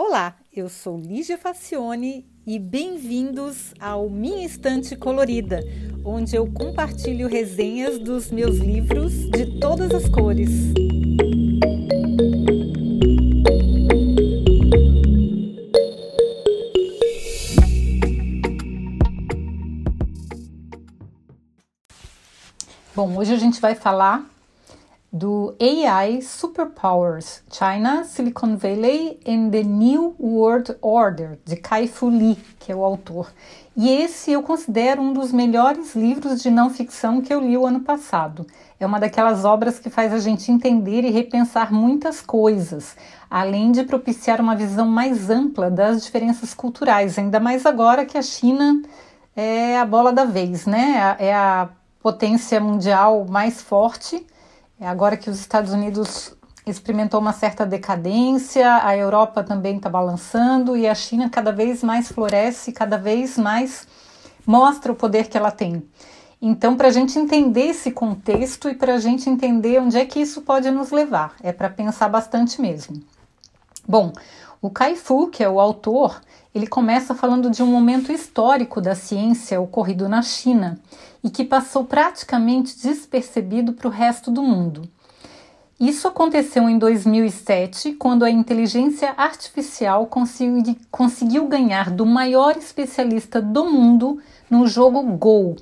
Olá, eu sou Lígia Facione e bem-vindos ao Minha Estante Colorida, onde eu compartilho resenhas dos meus livros de todas as cores. Bom, hoje a gente vai falar do AI Superpowers China, Silicon Valley and the New World Order, de Kai-Fu Lee, que é o autor. E esse eu considero um dos melhores livros de não ficção que eu li o ano passado. É uma daquelas obras que faz a gente entender e repensar muitas coisas, além de propiciar uma visão mais ampla das diferenças culturais, ainda mais agora que a China é a bola da vez, né? É a potência mundial mais forte agora que os Estados Unidos experimentou uma certa decadência, a Europa também está balançando e a China cada vez mais floresce, cada vez mais mostra o poder que ela tem. Então, para a gente entender esse contexto e para a gente entender onde é que isso pode nos levar, é para pensar bastante mesmo. Bom, o Kai-Fu, que é o autor, ele começa falando de um momento histórico da ciência ocorrido na China e que passou praticamente despercebido para o resto do mundo. Isso aconteceu em 2007, quando a inteligência artificial consegui, conseguiu ganhar do maior especialista do mundo no jogo Go.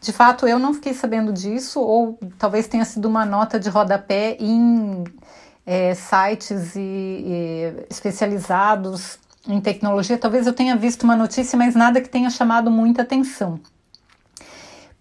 De fato, eu não fiquei sabendo disso, ou talvez tenha sido uma nota de rodapé em é, sites e, e especializados em tecnologia. Talvez eu tenha visto uma notícia, mas nada que tenha chamado muita atenção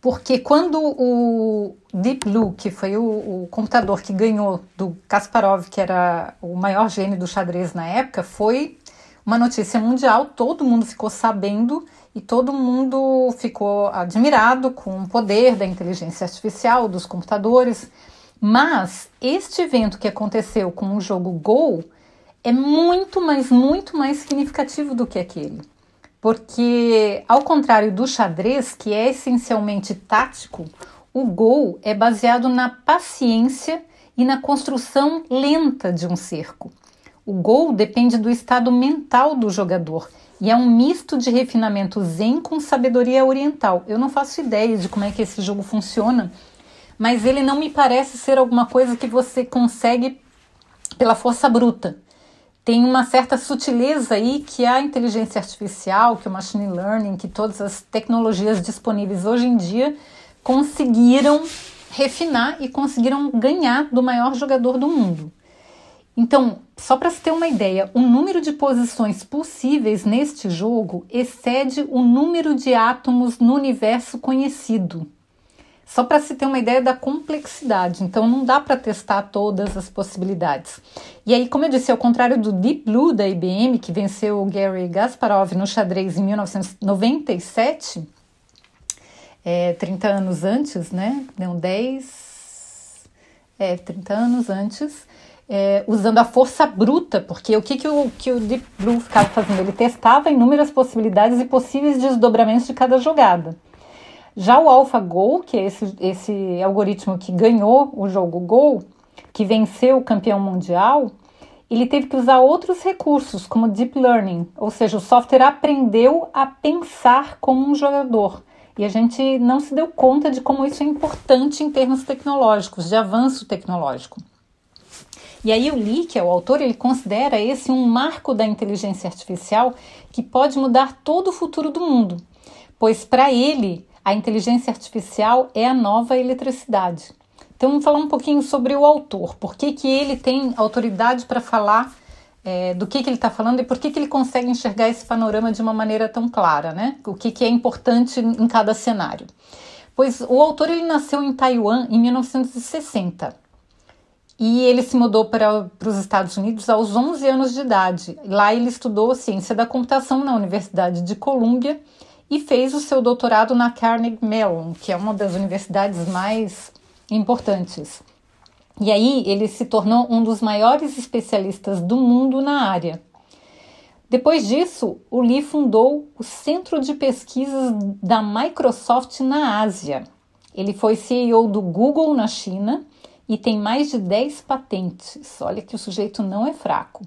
porque quando o Deep Blue, que foi o, o, computador que ganhou do Kasparov, que era o maior gênio do xadrez na época, foi uma notícia mundial, todo mundo ficou sabendo e todo mundo ficou admirado com o poder da inteligência artificial, dos computadores. Mas este evento que aconteceu com o jogo Go é muito, mas muito mais significativo do que aquele porque, ao contrário do xadrez, que é essencialmente tático, o gol é baseado na paciência e na construção lenta de um cerco. O gol depende do estado mental do jogador e é um misto de refinamento zen com sabedoria oriental. Eu não faço ideia de como é que esse jogo funciona, mas ele não me parece ser alguma coisa que você consegue pela força bruta tem uma certa sutileza aí que a inteligência artificial, que o machine learning, que todas as tecnologias disponíveis hoje em dia conseguiram refinar e conseguiram ganhar do maior jogador do mundo. Então, só para se ter uma ideia, o número de posições possíveis neste jogo excede o número de átomos no universo conhecido. Só para se ter uma ideia da complexidade, então não dá para testar todas as possibilidades. E aí, como eu disse, ao contrário do Deep Blue da IBM, que venceu o Gary Gasparov no xadrez em 1997, é, 30 anos antes, né? Deu 10, é, 30 anos antes, é, usando a força bruta, porque o que, que, o, que o Deep Blue ficava fazendo? Ele testava inúmeras possibilidades e possíveis desdobramentos de cada jogada. Já o AlphaGo, que é esse, esse algoritmo que ganhou o jogo Go, que venceu o campeão mundial, ele teve que usar outros recursos, como Deep Learning, ou seja, o software aprendeu a pensar como um jogador. E a gente não se deu conta de como isso é importante em termos tecnológicos, de avanço tecnológico. E aí o Lee, que é o autor, ele considera esse um marco da inteligência artificial que pode mudar todo o futuro do mundo, pois para ele a inteligência artificial é a nova eletricidade. Então, vamos falar um pouquinho sobre o autor. Por que, que ele tem autoridade para falar é, do que, que ele está falando e por que, que ele consegue enxergar esse panorama de uma maneira tão clara, né? O que, que é importante em cada cenário. Pois o autor ele nasceu em Taiwan em 1960 e ele se mudou para, para os Estados Unidos aos 11 anos de idade. Lá ele estudou ciência da computação na Universidade de Colômbia e fez o seu doutorado na Carnegie Mellon, que é uma das universidades mais importantes. E aí ele se tornou um dos maiores especialistas do mundo na área. Depois disso, o Lee fundou o Centro de Pesquisas da Microsoft na Ásia. Ele foi CEO do Google na China e tem mais de 10 patentes. Olha que o sujeito não é fraco.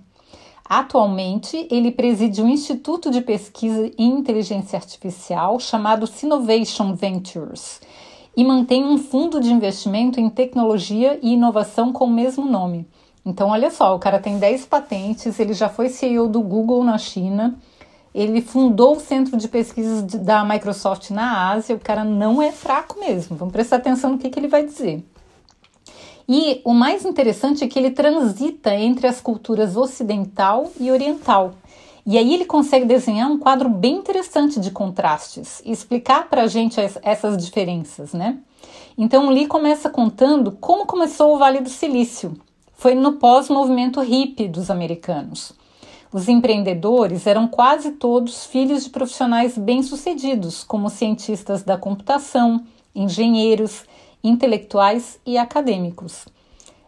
Atualmente, ele preside um instituto de pesquisa em inteligência artificial chamado Sinovation Ventures e mantém um fundo de investimento em tecnologia e inovação com o mesmo nome. Então, olha só, o cara tem 10 patentes, ele já foi CEO do Google na China, ele fundou o centro de pesquisas da Microsoft na Ásia, o cara não é fraco mesmo. Vamos prestar atenção no que, que ele vai dizer. E o mais interessante é que ele transita entre as culturas ocidental e oriental. E aí ele consegue desenhar um quadro bem interessante de contrastes e explicar para a gente essas diferenças, né? Então Lee começa contando como começou o Vale do Silício. Foi no pós-movimento hippie dos americanos. Os empreendedores eram quase todos filhos de profissionais bem-sucedidos, como cientistas da computação, engenheiros, intelectuais e acadêmicos.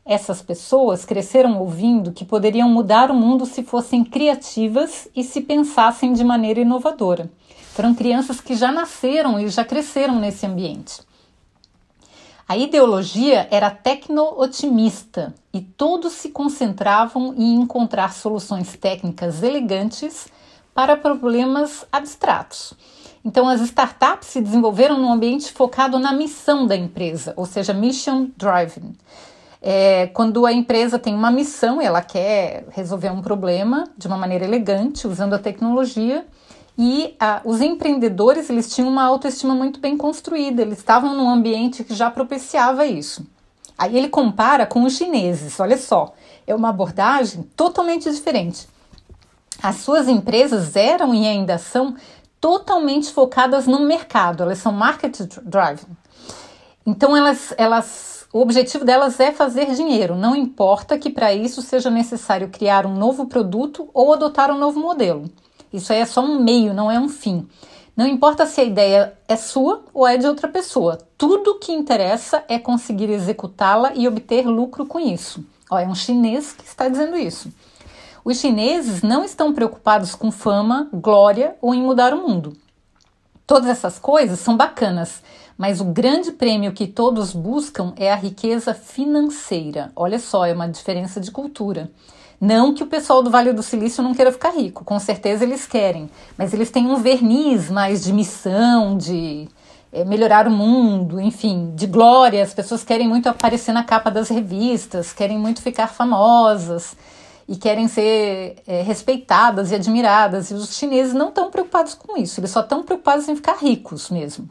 Essas pessoas cresceram ouvindo que poderiam mudar o mundo se fossem criativas e se pensassem de maneira inovadora. Foram crianças que já nasceram e já cresceram nesse ambiente. A ideologia era tecno-otimista e todos se concentravam em encontrar soluções técnicas elegantes para problemas abstratos. Então, as startups se desenvolveram num ambiente focado na missão da empresa, ou seja, mission driven. É, quando a empresa tem uma missão, ela quer resolver um problema de uma maneira elegante, usando a tecnologia, e os empreendedores eles tinham uma autoestima muito bem construída, eles estavam num ambiente que já propiciava isso. Aí ele compara com os chineses, olha só, é uma abordagem totalmente diferente. As suas empresas eram e ainda são totalmente focadas no mercado, elas são market driven. Então elas, elas, o objetivo delas é fazer dinheiro, não importa que para isso seja necessário criar um novo produto ou adotar um novo modelo. Isso aí é só um meio, não é um fim. Não importa se a ideia é sua ou é de outra pessoa, tudo que interessa é conseguir executá-la e obter lucro com isso. Ó, é um chinês que está dizendo isso. Os chineses não estão preocupados com fama, glória ou em mudar o mundo. Todas essas coisas são bacanas, mas o grande prêmio que todos buscam é a riqueza financeira. Olha só, é uma diferença de cultura. Não que o pessoal do Vale do Silício não queira ficar rico, com certeza eles querem, mas eles têm um verniz mais de missão, de é, melhorar o mundo, enfim, de glória. As pessoas querem muito aparecer na capa das revistas, querem muito ficar famosas e querem ser é, respeitadas e admiradas. E os chineses não estão preocupados com isso, eles só estão preocupados em ficar ricos mesmo.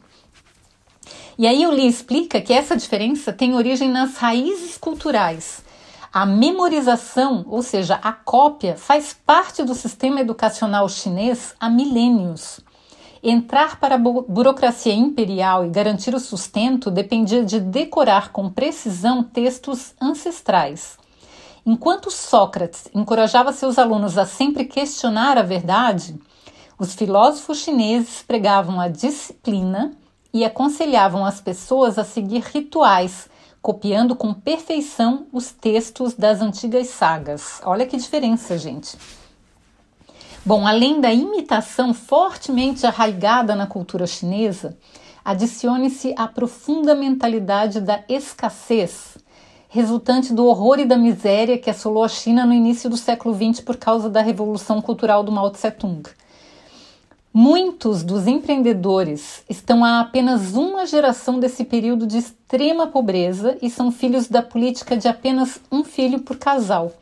E aí o Lee explica que essa diferença tem origem nas raízes culturais a memorização, ou seja, a cópia, faz parte do sistema educacional chinês há milênios. Entrar para a burocracia imperial e garantir o sustento dependia de decorar com precisão textos ancestrais. Enquanto Sócrates encorajava seus alunos a sempre questionar a verdade, os filósofos chineses pregavam a disciplina e aconselhavam as pessoas a seguir rituais copiando com perfeição os textos das antigas sagas. Olha que diferença, gente. Bom, além da imitação fortemente arraigada na cultura chinesa, adicione-se a profunda mentalidade da escassez, resultante do horror e da miséria que assolou a China no início do século XX por causa da revolução cultural do Mao Tse-tung. Muitos dos empreendedores estão há apenas uma geração desse período de extrema pobreza e são filhos da política de apenas um filho por casal.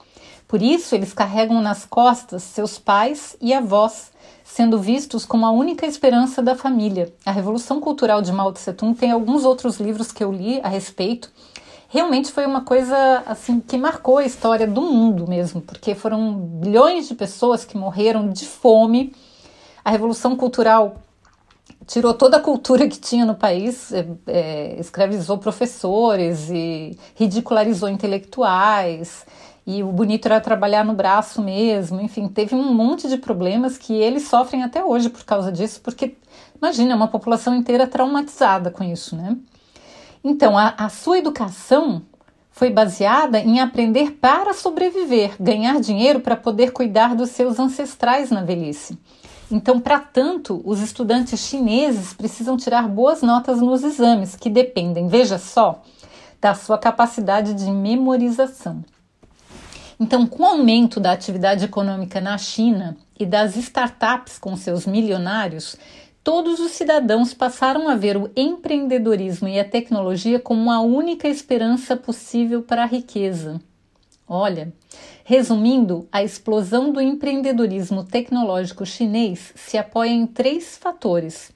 Por isso, eles carregam nas costas seus pais e avós, sendo vistos como a única esperança da família. A Revolução Cultural de Mao Tse Tung tem alguns outros livros que eu li a respeito. Realmente foi uma coisa assim que marcou a história do mundo mesmo, porque foram bilhões de pessoas que morreram de fome a Revolução Cultural tirou toda a cultura que tinha no país, é, é, escravizou professores e ridicularizou intelectuais. E o bonito era trabalhar no braço mesmo. Enfim, teve um monte de problemas que eles sofrem até hoje por causa disso, porque imagina uma população inteira traumatizada com isso, né? Então, a, a sua educação foi baseada em aprender para sobreviver, ganhar dinheiro para poder cuidar dos seus ancestrais na velhice. Então, para tanto, os estudantes chineses precisam tirar boas notas nos exames, que dependem, veja só, da sua capacidade de memorização. Então, com o aumento da atividade econômica na China e das startups com seus milionários, todos os cidadãos passaram a ver o empreendedorismo e a tecnologia como a única esperança possível para a riqueza. Olha, resumindo, a explosão do empreendedorismo tecnológico chinês se apoia em três fatores.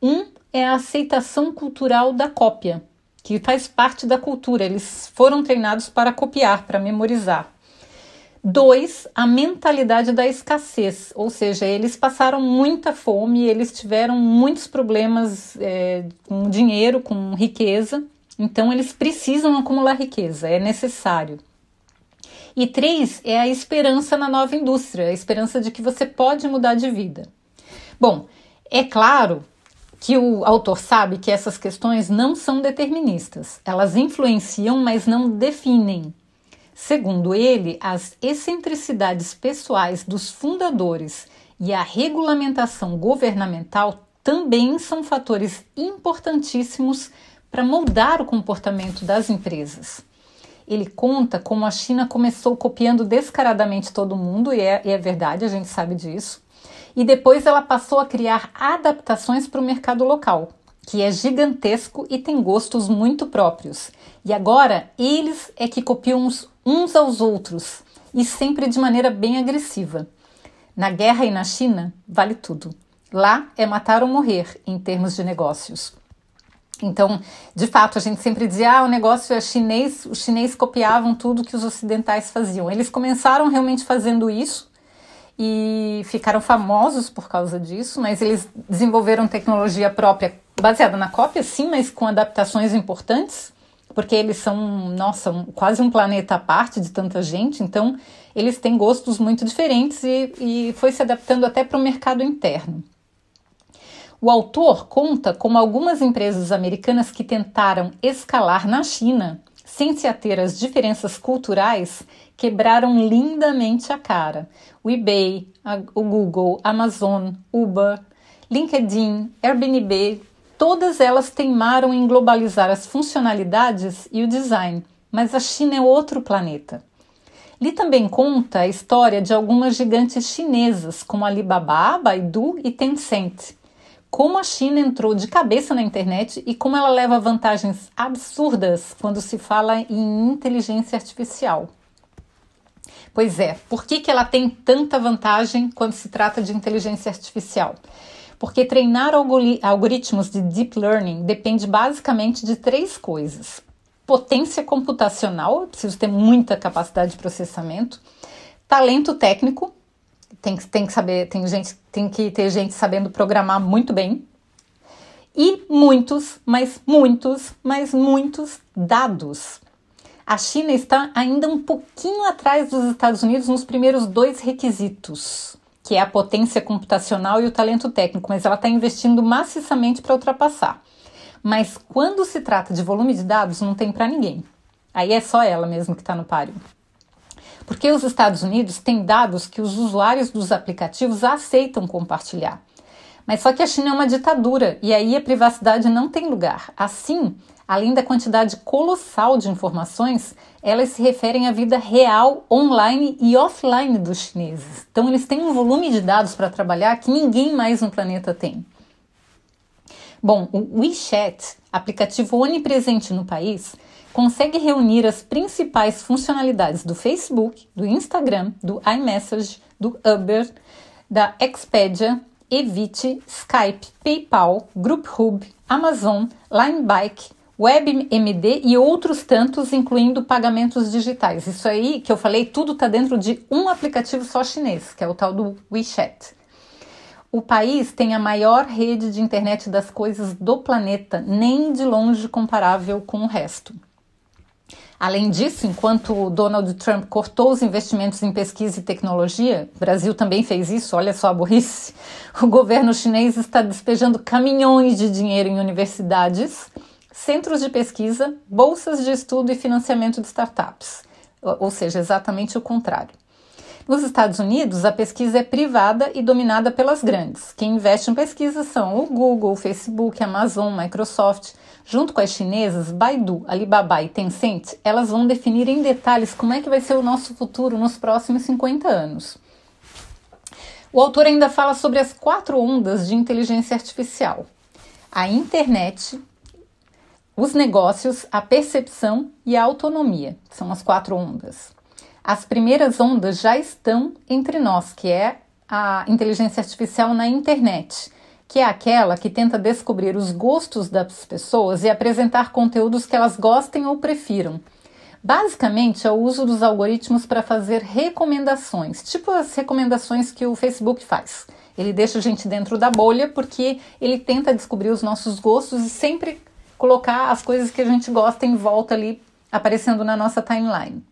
Um é a aceitação cultural da cópia, que faz parte da cultura, eles foram treinados para copiar, para memorizar. Dois, a mentalidade da escassez, ou seja, eles passaram muita fome, eles tiveram muitos problemas é, com dinheiro, com riqueza, então eles precisam acumular riqueza, é necessário. E três, é a esperança na nova indústria, a esperança de que você pode mudar de vida. Bom, é claro que o autor sabe que essas questões não são deterministas, elas influenciam, mas não definem. Segundo ele, as excentricidades pessoais dos fundadores e a regulamentação governamental também são fatores importantíssimos para moldar o comportamento das empresas. Ele conta como a China começou copiando descaradamente todo mundo, e é, e é verdade, a gente sabe disso, e depois ela passou a criar adaptações para o mercado local, que é gigantesco e tem gostos muito próprios. E agora eles é que copiam uns, uns aos outros e sempre de maneira bem agressiva. Na guerra e na China, vale tudo. Lá é matar ou morrer em termos de negócios. Então, de fato, a gente sempre dizia: ah, o negócio é chinês, os chineses copiavam tudo que os ocidentais faziam. Eles começaram realmente fazendo isso e ficaram famosos por causa disso, mas eles desenvolveram tecnologia própria baseada na cópia, sim, mas com adaptações importantes, porque eles são, nossa, um, quase um planeta à parte de tanta gente, então eles têm gostos muito diferentes e, e foi se adaptando até para o mercado interno. O autor conta como algumas empresas americanas que tentaram escalar na China, sem se ater às diferenças culturais, quebraram lindamente a cara. O eBay, a, o Google, Amazon, Uber, LinkedIn, Airbnb, todas elas teimaram em globalizar as funcionalidades e o design, mas a China é outro planeta. Li também conta a história de algumas gigantes chinesas, como Alibaba, Baidu e Tencent. Como a China entrou de cabeça na internet e como ela leva vantagens absurdas quando se fala em inteligência artificial. Pois é, por que, que ela tem tanta vantagem quando se trata de inteligência artificial? Porque treinar algoritmos de deep learning depende basicamente de três coisas: potência computacional, eu preciso ter muita capacidade de processamento, talento técnico, tem que, tem que saber, tem gente, tem que ter gente sabendo programar muito bem, e muitos, mas muitos, mas muitos dados. A China está ainda um pouquinho atrás dos Estados Unidos nos primeiros dois requisitos, que é a potência computacional e o talento técnico, mas ela está investindo maciçamente para ultrapassar. Mas quando se trata de volume de dados, não tem para ninguém. Aí é só ela mesmo que está no páreo. Porque os Estados Unidos têm dados que os usuários dos aplicativos aceitam compartilhar. Mas só que a China é uma ditadura e aí a privacidade não tem lugar. Assim, Além da quantidade colossal de informações, elas se referem à vida real, online e offline dos chineses. Então, eles têm um volume de dados para trabalhar que ninguém mais no planeta tem. Bom, o WeChat, aplicativo onipresente no país, consegue reunir as principais funcionalidades do Facebook, do Instagram, do iMessage, do Uber, da Expedia, Evite, Skype, PayPal, GroupHub, Amazon, LineBike, WebMD e outros tantos, incluindo pagamentos digitais. Isso aí que eu falei, tudo está dentro de um aplicativo só chinês, que é o tal do WeChat. O país tem a maior rede de internet das coisas do planeta, nem de longe comparável com o resto. Além disso, enquanto Donald Trump cortou os investimentos em pesquisa e tecnologia, o Brasil também fez isso, olha só a burrice, o governo chinês está despejando caminhões de dinheiro em universidades centros de pesquisa, bolsas de estudo e financiamento de startups, ou seja, exatamente o contrário. Nos Estados Unidos, a pesquisa é privada e dominada pelas grandes. Quem investe em pesquisa são o Google, o Facebook, a Amazon, Microsoft. Junto com as chinesas, Baidu, Alibaba e Tencent, elas vão definir em detalhes como é que vai ser o nosso futuro nos próximos 50 anos. O autor ainda fala sobre as quatro ondas de inteligência artificial: a internet, os negócios, a percepção e a autonomia. São as quatro ondas. As primeiras ondas já estão entre nós, que é a inteligência artificial na internet, que é aquela que tenta descobrir os gostos das pessoas e apresentar conteúdos que elas gostem ou prefiram. Basicamente, é o uso dos algoritmos para fazer recomendações, tipo as recomendações que o Facebook faz. Ele deixa a gente dentro da bolha porque ele tenta descobrir os nossos gostos e sempre colocar as coisas que a gente gosta em volta ali aparecendo na nossa timeline.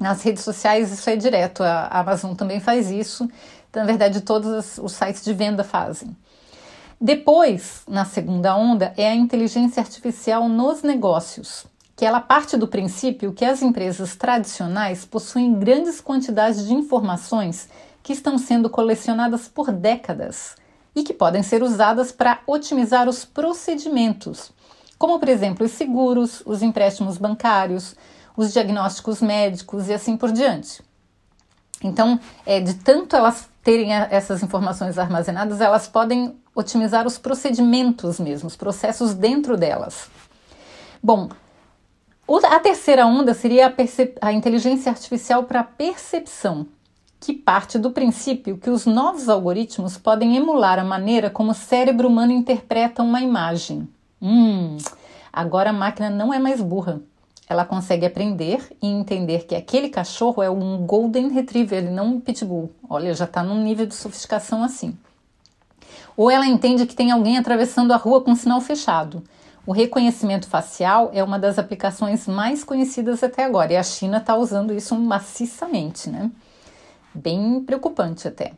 Nas redes sociais isso é direto, a Amazon também faz isso, na verdade todos os sites de venda fazem. Depois, na segunda onda, é a inteligência artificial nos negócios, que ela parte do princípio que as empresas tradicionais possuem grandes quantidades de informações que estão sendo colecionadas por décadas e que podem ser usadas para otimizar os procedimentos, como por exemplo os seguros, os empréstimos bancários, os diagnósticos médicos e assim por diante. Então, é, de tanto elas terem essas informações armazenadas, elas podem otimizar os procedimentos mesmo, os processos dentro delas. Bom, a terceira onda seria a, a inteligência artificial para percepção, que parte do princípio que os novos algoritmos podem emular a maneira como o cérebro humano interpreta uma imagem. Hum, agora a máquina não é mais burra ela consegue aprender e entender que aquele cachorro é um Golden Retriever e não um Pitbull. Olha, já está num nível de sofisticação assim. Ou ela entende que tem alguém atravessando a rua com sinal fechado. O reconhecimento facial é uma das aplicações mais conhecidas até agora e a China está usando isso maciçamente, né? Bem preocupante até.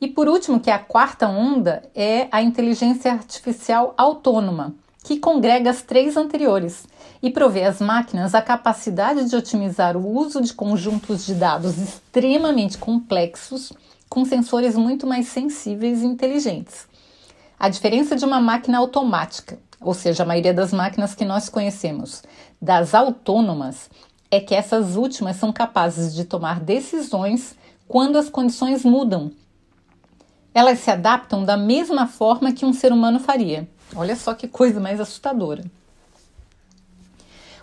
E por último, que é a quarta onda, é a inteligência artificial autônoma, que congrega as três anteriores e provê às máquinas a capacidade de otimizar o uso de conjuntos de dados extremamente complexos com sensores muito mais sensíveis e inteligentes. A diferença de uma máquina automática, ou seja, a maioria das máquinas que nós conhecemos, das autônomas, é que essas últimas são capazes de tomar decisões quando as condições mudam. Elas se adaptam da mesma forma que um ser humano faria. Olha só que coisa mais assustadora.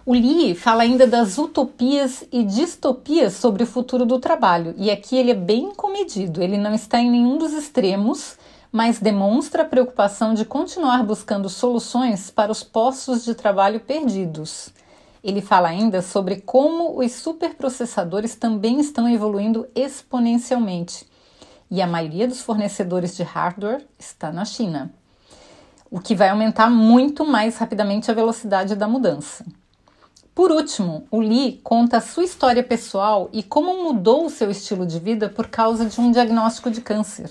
O Lee fala ainda das utopias e distopias sobre o futuro do trabalho, e aqui ele é bem comedido, ele não está em nenhum dos extremos, mas demonstra a preocupação de continuar buscando soluções para os postos de trabalho perdidos. Ele fala ainda sobre como os superprocessadores também estão evoluindo exponencialmente, e a maioria dos fornecedores de hardware está na China, o que vai aumentar muito mais rapidamente a velocidade da mudança. Por último, o Lee conta a sua história pessoal e como mudou o seu estilo de vida por causa de um diagnóstico de câncer.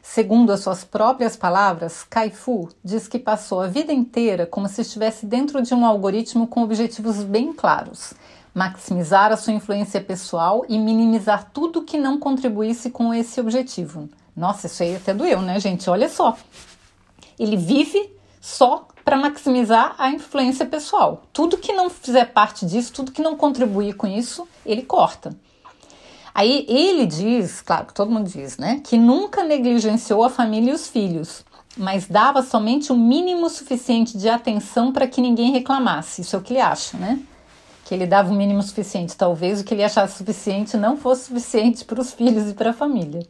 Segundo as suas próprias palavras, Kai-Fu diz que passou a vida inteira como se estivesse dentro de um algoritmo com objetivos bem claros: maximizar a sua influência pessoal e minimizar tudo que não contribuísse com esse objetivo. Nossa, isso aí até doeu, né, gente? Olha só. Ele vive só para maximizar a influência pessoal. Tudo que não fizer parte disso, tudo que não contribuir com isso, ele corta. Aí ele diz, claro que todo mundo diz, né, que nunca negligenciou a família e os filhos, mas dava somente o mínimo suficiente de atenção para que ninguém reclamasse. Isso é o que ele acha, né? Que ele dava o mínimo suficiente. Talvez o que ele achasse suficiente não fosse suficiente para os filhos e para a família.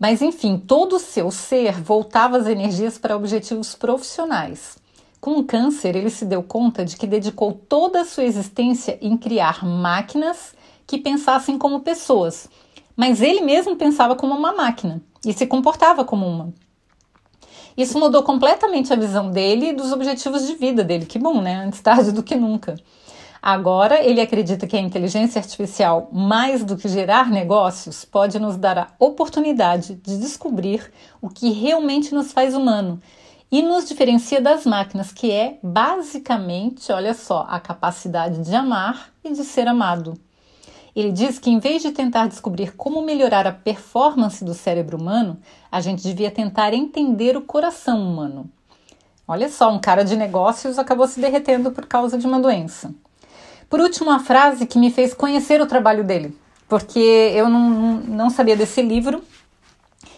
Mas enfim, todo o seu ser voltava as energias para objetivos profissionais. Com o câncer, ele se deu conta de que dedicou toda a sua existência em criar máquinas que pensassem como pessoas, mas ele mesmo pensava como uma máquina e se comportava como uma. Isso mudou completamente a visão dele e dos objetivos de vida dele. Que bom, né? Antes tarde do que nunca. Agora, ele acredita que a inteligência artificial, mais do que gerar negócios, pode nos dar a oportunidade de descobrir o que realmente nos faz humano e nos diferencia das máquinas, que é basicamente, olha só, a capacidade de amar e de ser amado. Ele diz que em vez de tentar descobrir como melhorar a performance do cérebro humano, a gente devia tentar entender o coração humano. Olha só, um cara de negócios acabou se derretendo por causa de uma doença. Por último, uma frase que me fez conhecer o trabalho dele, porque eu não, não sabia desse livro.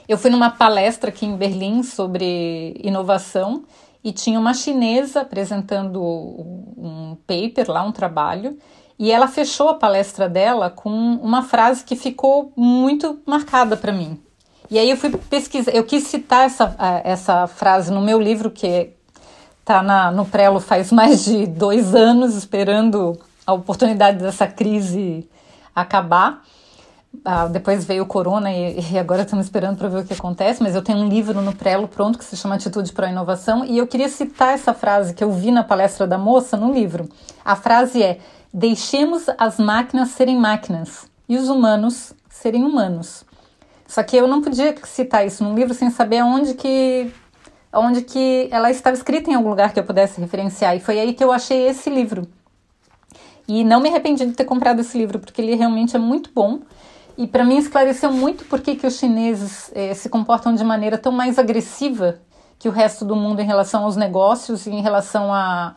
Eu fui numa palestra aqui em Berlim sobre inovação e tinha uma chinesa apresentando um paper lá, um trabalho, e ela fechou a palestra dela com uma frase que ficou muito marcada para mim. E aí eu fui pesquisar, eu quis citar essa, essa frase no meu livro, que está no prelo faz mais de dois anos, esperando a oportunidade dessa crise acabar. Ah, depois veio o corona e, e agora estamos esperando para ver o que acontece, mas eu tenho um livro no Prelo pronto que se chama Atitude para a Inovação e eu queria citar essa frase que eu vi na palestra da moça no livro. A frase é: Deixemos as máquinas serem máquinas e os humanos serem humanos. Só que eu não podia citar isso no livro sem saber aonde que onde que ela estava escrita em algum lugar que eu pudesse referenciar e foi aí que eu achei esse livro. E não me arrependi de ter comprado esse livro porque ele realmente é muito bom. E para mim esclareceu muito por que, que os chineses eh, se comportam de maneira tão mais agressiva que o resto do mundo em relação aos negócios e em relação a,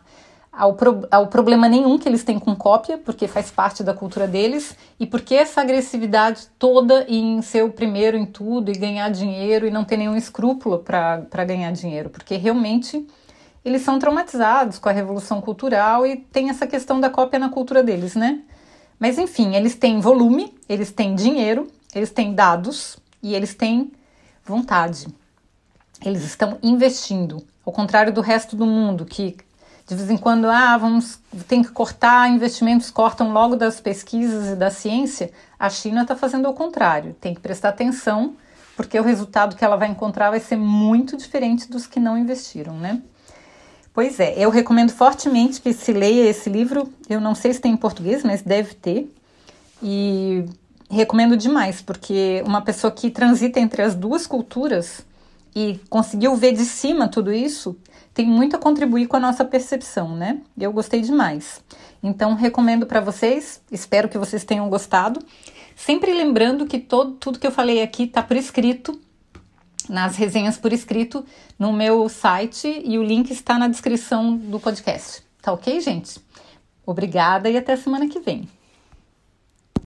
ao, pro, ao problema nenhum que eles têm com cópia, porque faz parte da cultura deles, e porque essa agressividade toda em ser o primeiro em tudo e ganhar dinheiro e não ter nenhum escrúpulo para ganhar dinheiro, porque realmente eles são traumatizados com a revolução cultural e tem essa questão da cópia na cultura deles, né? Mas enfim, eles têm volume, eles têm dinheiro, eles têm dados e eles têm vontade. Eles estão investindo. Ao contrário do resto do mundo, que de vez em quando, ah, vamos, tem que cortar investimentos, cortam logo das pesquisas e da ciência. A China está fazendo o contrário. Tem que prestar atenção, porque o resultado que ela vai encontrar vai ser muito diferente dos que não investiram, né? Pois é, eu recomendo fortemente que se leia esse livro. Eu não sei se tem em português, mas deve ter. E recomendo demais, porque uma pessoa que transita entre as duas culturas e conseguiu ver de cima tudo isso, tem muito a contribuir com a nossa percepção, né? Eu gostei demais. Então, recomendo para vocês, espero que vocês tenham gostado. Sempre lembrando que todo, tudo que eu falei aqui está por escrito nas resenhas por escrito no meu site e o link está na descrição do podcast. Tá ok, gente? Obrigada e até semana que vem.